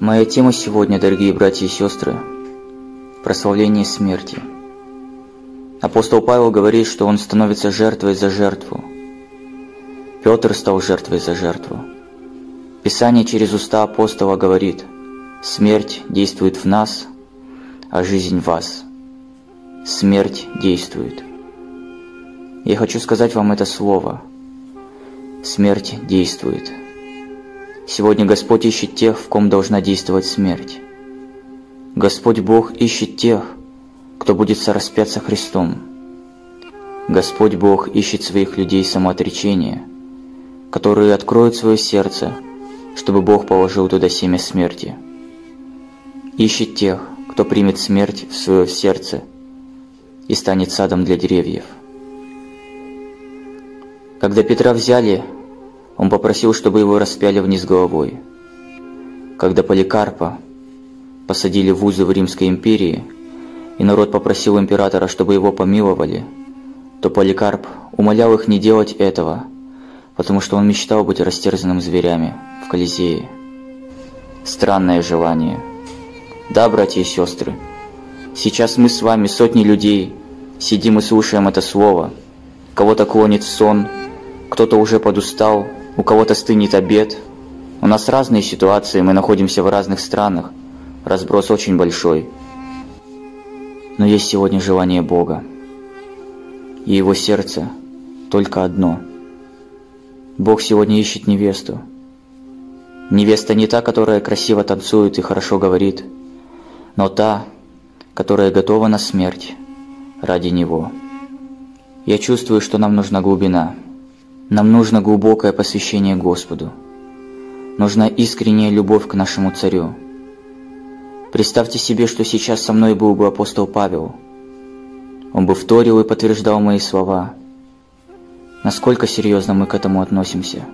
Моя тема сегодня, дорогие братья и сестры, прославление смерти. Апостол Павел говорит, что он становится жертвой за жертву. Петр стал жертвой за жертву. Писание через уста апостола говорит, смерть действует в нас, а жизнь в вас. Смерть действует. Я хочу сказать вам это слово. Смерть действует. Сегодня Господь ищет тех, в ком должна действовать смерть. Господь Бог ищет тех, кто будет сораспяться Христом. Господь Бог ищет своих людей самоотречения, которые откроют свое сердце, чтобы Бог положил туда семя смерти. Ищет тех, кто примет смерть в свое сердце и станет садом для деревьев. Когда Петра взяли, он попросил, чтобы его распяли вниз головой. Когда Поликарпа посадили в узы в Римской империи, и народ попросил императора, чтобы его помиловали, то Поликарп умолял их не делать этого, потому что он мечтал быть растерзанным зверями в Колизее. Странное желание. Да, братья и сестры, сейчас мы с вами, сотни людей, сидим и слушаем это слово. Кого-то клонит сон, кто-то уже подустал, у кого-то стынет обед. У нас разные ситуации, мы находимся в разных странах, разброс очень большой. Но есть сегодня желание Бога. И его сердце только одно. Бог сегодня ищет невесту. Невеста не та, которая красиво танцует и хорошо говорит, но та, которая готова на смерть ради Него. Я чувствую, что нам нужна глубина – нам нужно глубокое посвящение Господу. Нужна искренняя любовь к нашему Царю. Представьте себе, что сейчас со мной был бы апостол Павел. Он бы вторил и подтверждал мои слова. Насколько серьезно мы к этому относимся?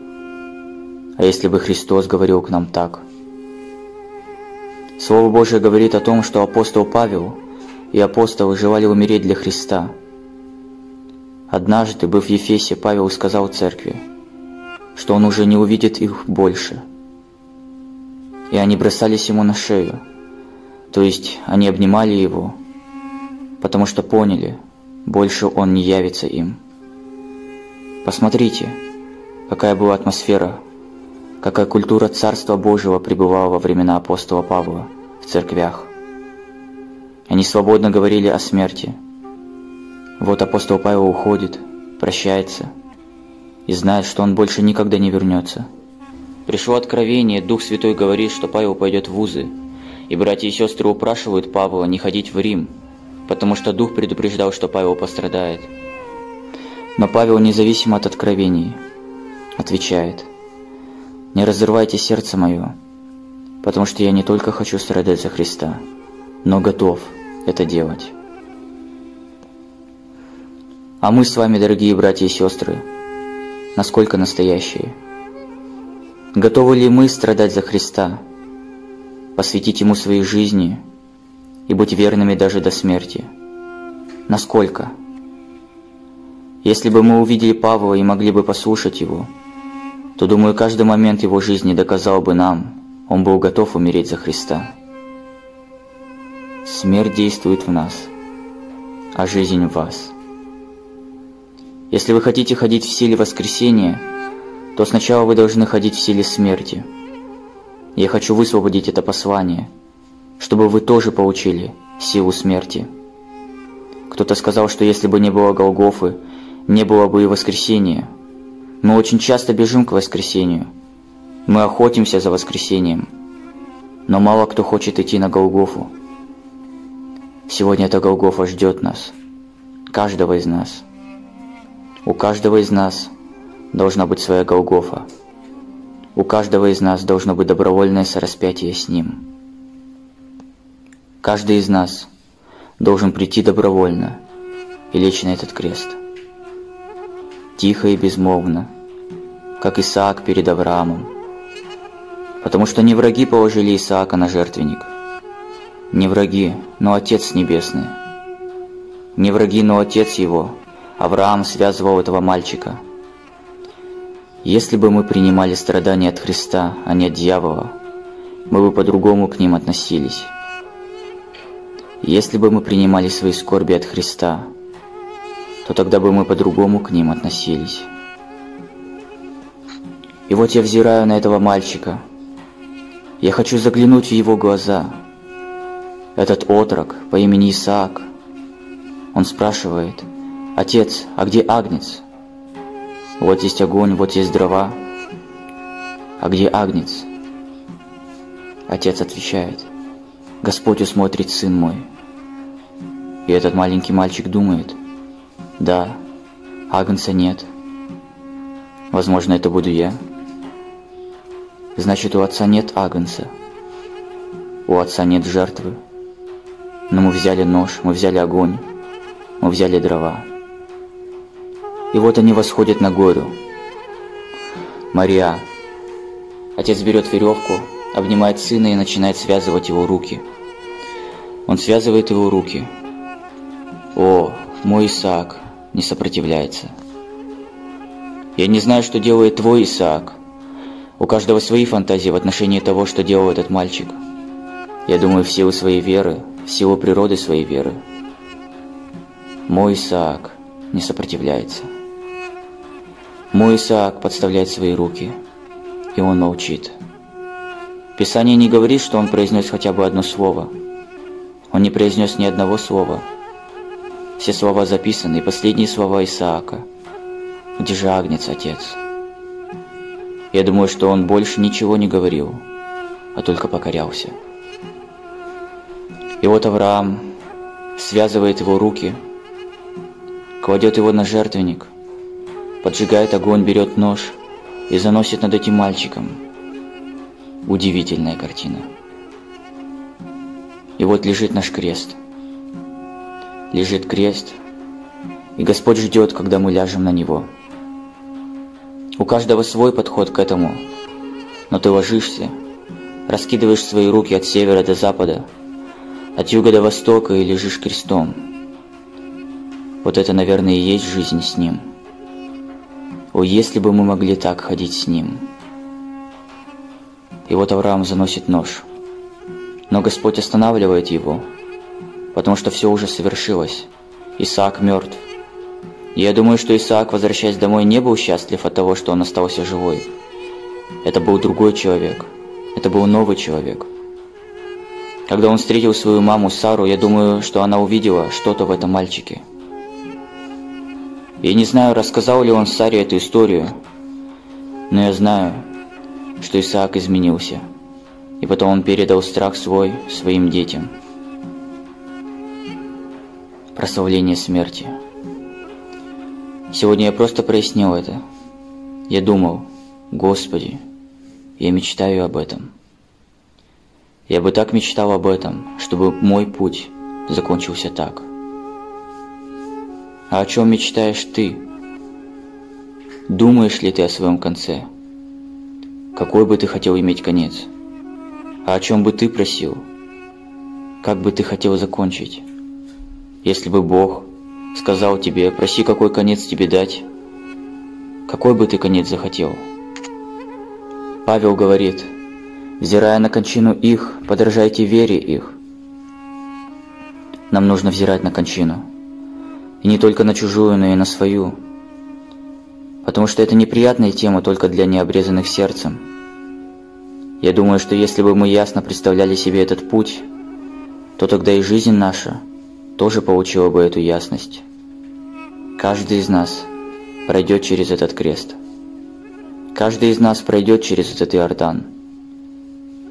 А если бы Христос говорил к нам так? Слово Божие говорит о том, что апостол Павел и апостолы желали умереть для Христа – Однажды, быв в Ефесе, Павел сказал церкви, что он уже не увидит их больше. И они бросались ему на шею, то есть они обнимали его, потому что поняли, больше он не явится им. Посмотрите, какая была атмосфера, какая культура Царства Божьего пребывала во времена апостола Павла в церквях. Они свободно говорили о смерти – вот апостол Павел уходит, прощается и знает, что он больше никогда не вернется. Пришло откровение, Дух Святой говорит, что Павел пойдет в вузы, и братья и сестры упрашивают Павла не ходить в Рим, потому что Дух предупреждал, что Павел пострадает. Но Павел, независимо от откровений, отвечает, «Не разрывайте сердце мое, потому что я не только хочу страдать за Христа, но готов это делать». А мы с вами, дорогие братья и сестры, насколько настоящие? Готовы ли мы страдать за Христа, посвятить Ему своей жизни и быть верными даже до смерти? Насколько? Если бы мы увидели Павла и могли бы послушать его, то, думаю, каждый момент его жизни доказал бы нам, он был готов умереть за Христа. Смерть действует в нас, а жизнь в вас – если вы хотите ходить в силе воскресения, то сначала вы должны ходить в силе смерти. Я хочу высвободить это послание, чтобы вы тоже получили силу смерти. Кто-то сказал, что если бы не было Голгофы, не было бы и воскресения. Мы очень часто бежим к воскресению. Мы охотимся за воскресением. Но мало кто хочет идти на Голгофу. Сегодня эта Голгофа ждет нас, каждого из нас. У каждого из нас должна быть своя Голгофа. У каждого из нас должно быть добровольное сораспятие с Ним. Каждый из нас должен прийти добровольно и лечь на этот крест. Тихо и безмолвно, как Исаак перед Авраамом. Потому что не враги положили Исаака на жертвенник. Не враги, но Отец Небесный. Не враги, но Отец его – Авраам связывал этого мальчика. Если бы мы принимали страдания от Христа, а не от дьявола, мы бы по-другому к ним относились. Если бы мы принимали свои скорби от Христа, то тогда бы мы по-другому к ним относились. И вот я взираю на этого мальчика. Я хочу заглянуть в его глаза. Этот отрок по имени Исаак. Он спрашивает, «Отец, а где Агнец?» Вот есть огонь, вот есть дрова. А где Агнец? Отец отвечает, Господь усмотрит, сын мой. И этот маленький мальчик думает, да, Агнца нет. Возможно, это буду я. Значит, у отца нет Агнца. У отца нет жертвы. Но мы взяли нож, мы взяли огонь, мы взяли дрова. И вот они восходят на гору. Мария. Отец берет веревку, обнимает сына и начинает связывать его руки. Он связывает его руки. О, мой Исаак не сопротивляется. Я не знаю, что делает твой Исаак. У каждого свои фантазии в отношении того, что делал этот мальчик. Я думаю, в силу своей веры, в силу природы своей веры. Мой Исаак не сопротивляется. Мой Исаак подставляет свои руки, и он молчит. Писание не говорит, что он произнес хотя бы одно слово. Он не произнес ни одного слова. Все слова записаны, и последние слова Исаака. Где же Агнец, отец? Я думаю, что он больше ничего не говорил, а только покорялся. И вот Авраам связывает его руки, кладет его на жертвенник, поджигает огонь, берет нож и заносит над этим мальчиком – Удивительная картина. И вот лежит наш крест. Лежит крест, и Господь ждет, когда мы ляжем на него. У каждого свой подход к этому, но ты ложишься, раскидываешь свои руки от севера до запада, от юга до востока и лежишь крестом. Вот это, наверное, и есть жизнь с Ним. О, если бы мы могли так ходить с Ним! И вот Авраам заносит нож. Но Господь останавливает его, потому что все уже совершилось. Исаак мертв. Я думаю, что Исаак, возвращаясь домой, не был счастлив от того, что он остался живой. Это был другой человек. Это был новый человек. Когда он встретил свою маму Сару, я думаю, что она увидела что-то в этом мальчике. Я не знаю, рассказал ли он Саре эту историю, но я знаю, что Исаак изменился, и потом он передал страх свой своим детям. Прославление смерти. Сегодня я просто прояснил это. Я думал, Господи, я мечтаю об этом. Я бы так мечтал об этом, чтобы мой путь закончился так. А о чем мечтаешь ты? Думаешь ли ты о своем конце? Какой бы ты хотел иметь конец? А о чем бы ты просил? Как бы ты хотел закончить? Если бы Бог сказал тебе, проси, какой конец тебе дать, какой бы ты конец захотел? Павел говорит, взирая на кончину их, подражайте вере их. Нам нужно взирать на кончину. И не только на чужую, но и на свою потому что это неприятная тема только для необрезанных сердцем. Я думаю, что если бы мы ясно представляли себе этот путь, то тогда и жизнь наша тоже получила бы эту ясность. Каждый из нас пройдет через этот крест. Каждый из нас пройдет через этот Иордан.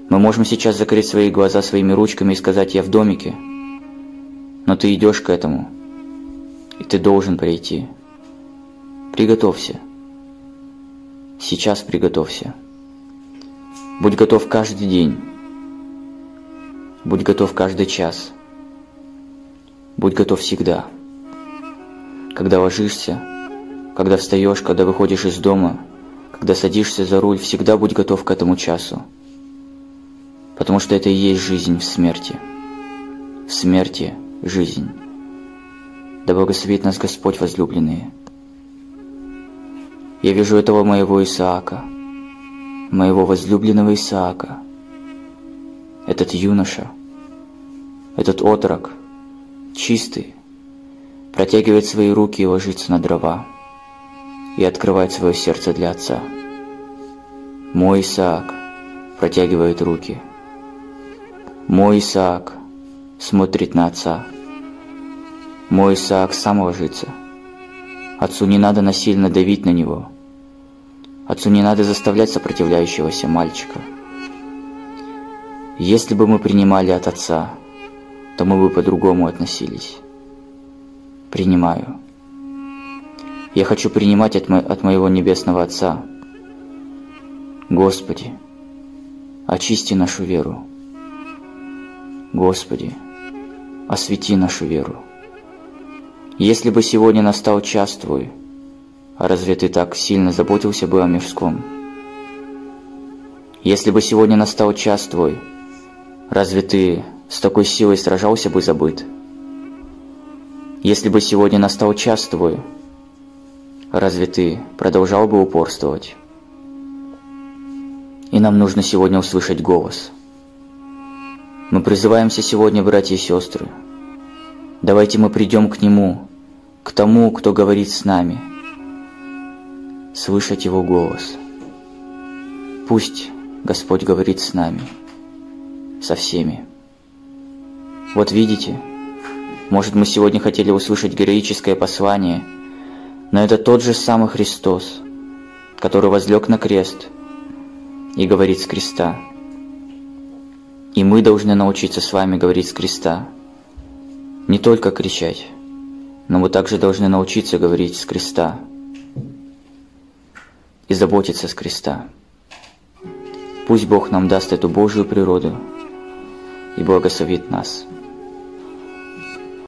Мы можем сейчас закрыть свои глаза своими ручками и сказать «я в домике», но ты идешь к этому, и ты должен прийти. Приготовься. Сейчас приготовься. Будь готов каждый день. Будь готов каждый час. Будь готов всегда. Когда ложишься, когда встаешь, когда выходишь из дома, когда садишься за руль, всегда будь готов к этому часу. Потому что это и есть жизнь в смерти. В смерти – жизнь. Да благословит нас Господь возлюбленные. Я вижу этого моего Исаака, моего возлюбленного Исаака. этот юноша, этот отрок, чистый, протягивает свои руки и ложится на дрова и открывает свое сердце для отца. Мой Исаак протягивает руки. Мой Исаак смотрит на отца. Мой Исаак сам ложится. Отцу не надо насильно давить на него. Отцу не надо заставлять сопротивляющегося мальчика. Если бы мы принимали от отца, то мы бы по-другому относились. Принимаю. Я хочу принимать от, мо от моего Небесного Отца. Господи, очисти нашу веру. Господи, освети нашу веру. Если бы сегодня настал час Твой, а разве Ты так сильно заботился бы о мирском? Если бы сегодня настал час Твой, разве Ты с такой силой сражался бы за быт? Если бы сегодня настал час Твой, разве Ты продолжал бы упорствовать? И нам нужно сегодня услышать голос. Мы призываемся сегодня, братья и сестры, Давайте мы придем к Нему, к тому, кто говорит с нами, слышать Его голос. Пусть Господь говорит с нами, со всеми. Вот видите, может мы сегодня хотели услышать героическое послание, но это тот же самый Христос, который возлег на крест и говорит с креста. И мы должны научиться с вами говорить с креста – не только кричать, но мы также должны научиться говорить с креста и заботиться с креста. Пусть Бог нам даст эту Божью природу и благословит нас.